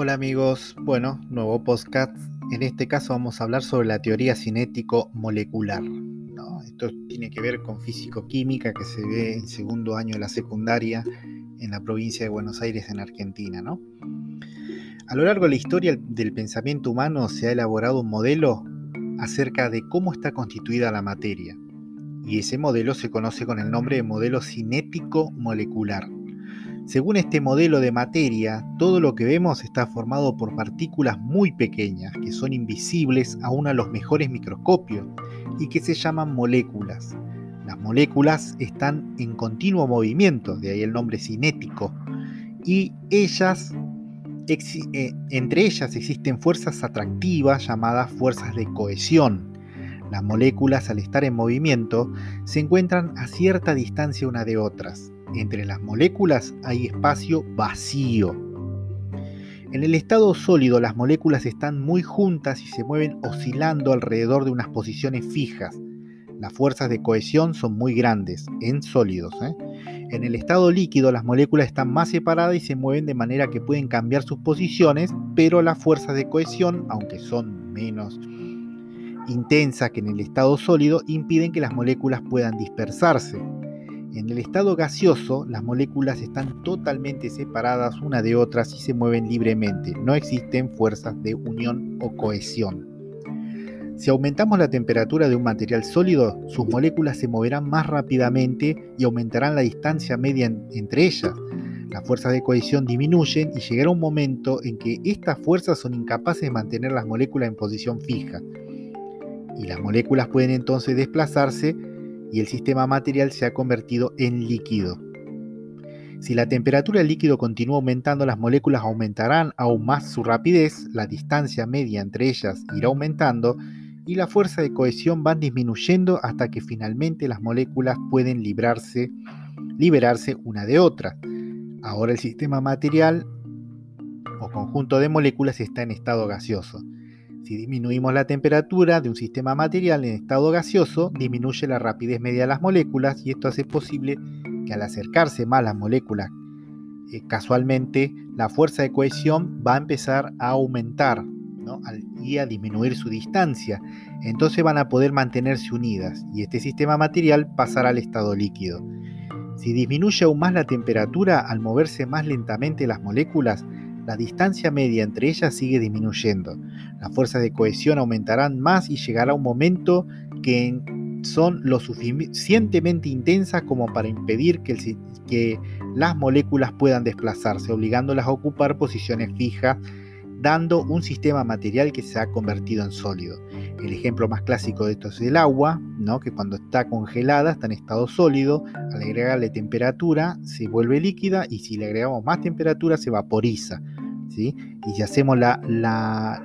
Hola amigos, bueno, nuevo podcast. En este caso vamos a hablar sobre la teoría cinético-molecular. Esto tiene que ver con físico-química que se ve en segundo año de la secundaria en la provincia de Buenos Aires, en Argentina. ¿no? A lo largo de la historia del pensamiento humano se ha elaborado un modelo acerca de cómo está constituida la materia. Y ese modelo se conoce con el nombre de modelo cinético-molecular. Según este modelo de materia, todo lo que vemos está formado por partículas muy pequeñas, que son invisibles aún a los mejores microscopios y que se llaman moléculas. Las moléculas están en continuo movimiento, de ahí el nombre cinético, y ellas, eh, entre ellas existen fuerzas atractivas llamadas fuerzas de cohesión. Las moléculas al estar en movimiento se encuentran a cierta distancia una de otras entre las moléculas hay espacio vacío. En el estado sólido las moléculas están muy juntas y se mueven oscilando alrededor de unas posiciones fijas. Las fuerzas de cohesión son muy grandes, en sólidos. ¿eh? En el estado líquido las moléculas están más separadas y se mueven de manera que pueden cambiar sus posiciones, pero las fuerzas de cohesión, aunque son menos intensas que en el estado sólido, impiden que las moléculas puedan dispersarse. En el estado gaseoso, las moléculas están totalmente separadas una de otras y se mueven libremente. No existen fuerzas de unión o cohesión. Si aumentamos la temperatura de un material sólido, sus moléculas se moverán más rápidamente y aumentarán la distancia media entre ellas. Las fuerzas de cohesión disminuyen y llegará un momento en que estas fuerzas son incapaces de mantener las moléculas en posición fija. Y las moléculas pueden entonces desplazarse y el sistema material se ha convertido en líquido. Si la temperatura del líquido continúa aumentando, las moléculas aumentarán aún más su rapidez, la distancia media entre ellas irá aumentando y la fuerza de cohesión va disminuyendo hasta que finalmente las moléculas pueden librarse, liberarse una de otra. Ahora el sistema material o conjunto de moléculas está en estado gaseoso. Si disminuimos la temperatura de un sistema material en estado gaseoso, disminuye la rapidez media de las moléculas y esto hace posible que al acercarse más las moléculas eh, casualmente, la fuerza de cohesión va a empezar a aumentar y a disminuir su distancia. Entonces van a poder mantenerse unidas y este sistema material pasará al estado líquido. Si disminuye aún más la temperatura al moverse más lentamente las moléculas, la distancia media entre ellas sigue disminuyendo. Las fuerzas de cohesión aumentarán más y llegará un momento que son lo suficientemente intensas como para impedir que, las moléculas puedan desplazarse, obligándolas a ocupar posiciones fijas dando un sistema material que se ha convertido en sólido. El ejemplo más clásico de esto es el agua, ¿no? que cuando está congelada está en estado sólido, al agregarle temperatura se vuelve líquida y si le agregamos más temperatura se vaporiza. Y si hacemos la,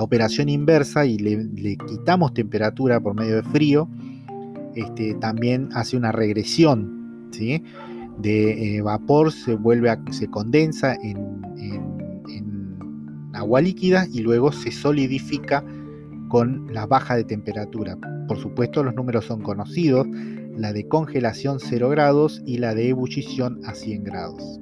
operación inversa y le, quitamos temperatura por medio de frío, este, también hace una regresión ¿sí? de eh, vapor, se vuelve a, se condensa en agua líquida y luego se solidifica con la baja de temperatura. Por supuesto los números son conocidos, la de congelación 0 grados y la de ebullición a 100 grados.